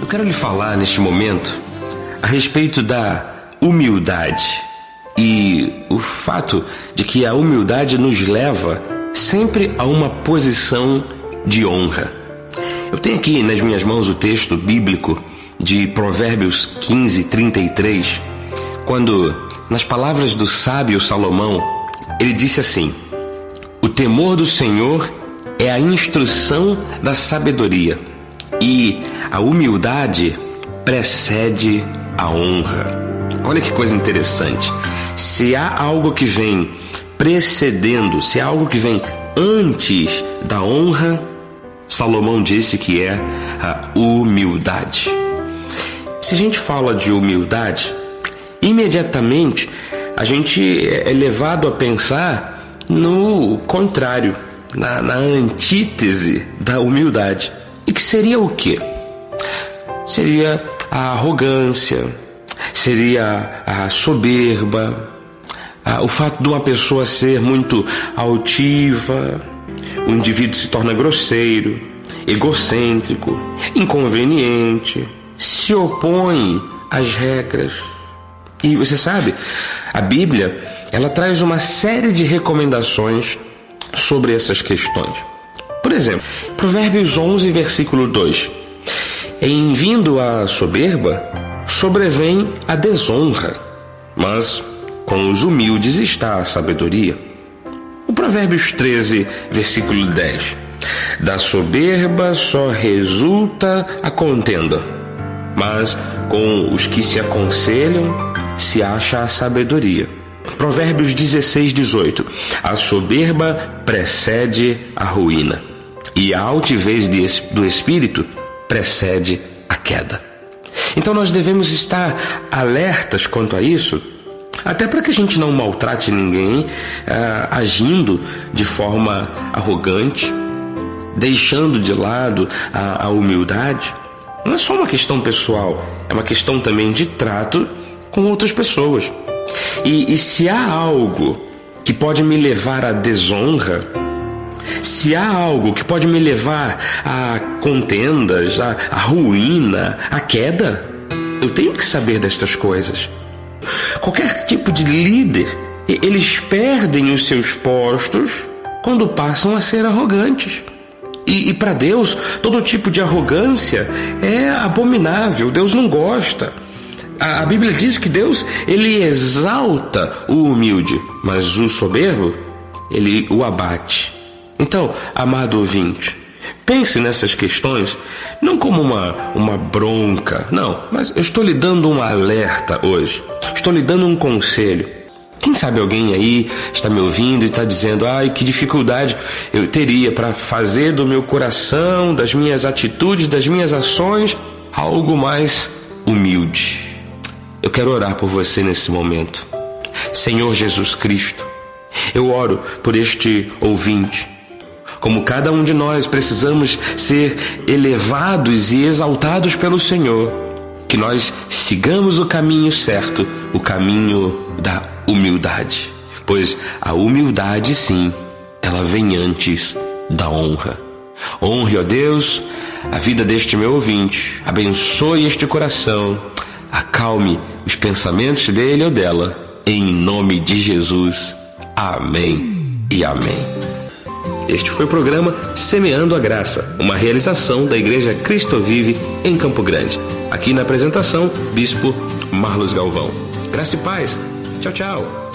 Eu quero lhe falar neste momento a respeito da humildade e o fato de que a humildade nos leva sempre a uma posição de honra. Eu tenho aqui nas minhas mãos o texto bíblico de Provérbios 15, 33, quando, nas palavras do sábio Salomão, ele disse assim: O temor do Senhor é a instrução da sabedoria, e a humildade precede a honra. Olha que coisa interessante. Se há algo que vem precedendo, se há algo que vem antes da honra, Salomão disse que é a humildade. Se a gente fala de humildade, imediatamente a gente é levado a pensar no contrário, na, na antítese da humildade. E que seria o quê? Seria a arrogância, seria a soberba, o fato de uma pessoa ser muito altiva, o indivíduo se torna grosseiro, egocêntrico, inconveniente, se opõe às regras. E você sabe, a Bíblia, ela traz uma série de recomendações sobre essas questões. Por exemplo, Provérbios 11, versículo 2. Em vindo a soberba, sobrevém a desonra, mas com os humildes está a sabedoria. O Provérbios 13, versículo 10. Da soberba só resulta a contenda, mas com os que se aconselham se acha a sabedoria. Provérbios 16, 18. A soberba precede a ruína, e a altivez do espírito precede a queda. Então nós devemos estar alertas quanto a isso, até para que a gente não maltrate ninguém ah, agindo de forma arrogante, deixando de lado a, a humildade. Não é só uma questão pessoal, é uma questão também de trato com outras pessoas. E, e se há algo que pode me levar à desonra, se há algo que pode me levar a contendas, a, a ruína, a queda, eu tenho que saber destas coisas. Qualquer tipo de líder, eles perdem os seus postos quando passam a ser arrogantes. E, e para Deus, todo tipo de arrogância é abominável, Deus não gosta. A, a Bíblia diz que Deus, ele exalta o humilde, mas o soberbo, ele o abate. Então, amado ouvinte, pense nessas questões não como uma, uma bronca, não, mas eu estou lhe dando um alerta hoje, estou lhe dando um conselho. Quem sabe alguém aí está me ouvindo e está dizendo: ai, que dificuldade eu teria para fazer do meu coração, das minhas atitudes, das minhas ações, algo mais humilde. Eu quero orar por você nesse momento. Senhor Jesus Cristo, eu oro por este ouvinte como cada um de nós precisamos ser elevados e exaltados pelo Senhor, que nós sigamos o caminho certo, o caminho da humildade. Pois a humildade, sim, ela vem antes da honra. Honre, ó Deus, a vida deste meu ouvinte, abençoe este coração, acalme os pensamentos dele ou dela, em nome de Jesus. Amém e amém. Este foi o programa Semeando a Graça, uma realização da Igreja Cristo Vive em Campo Grande. Aqui na apresentação, Bispo Marlos Galvão. Graça e paz. Tchau, tchau.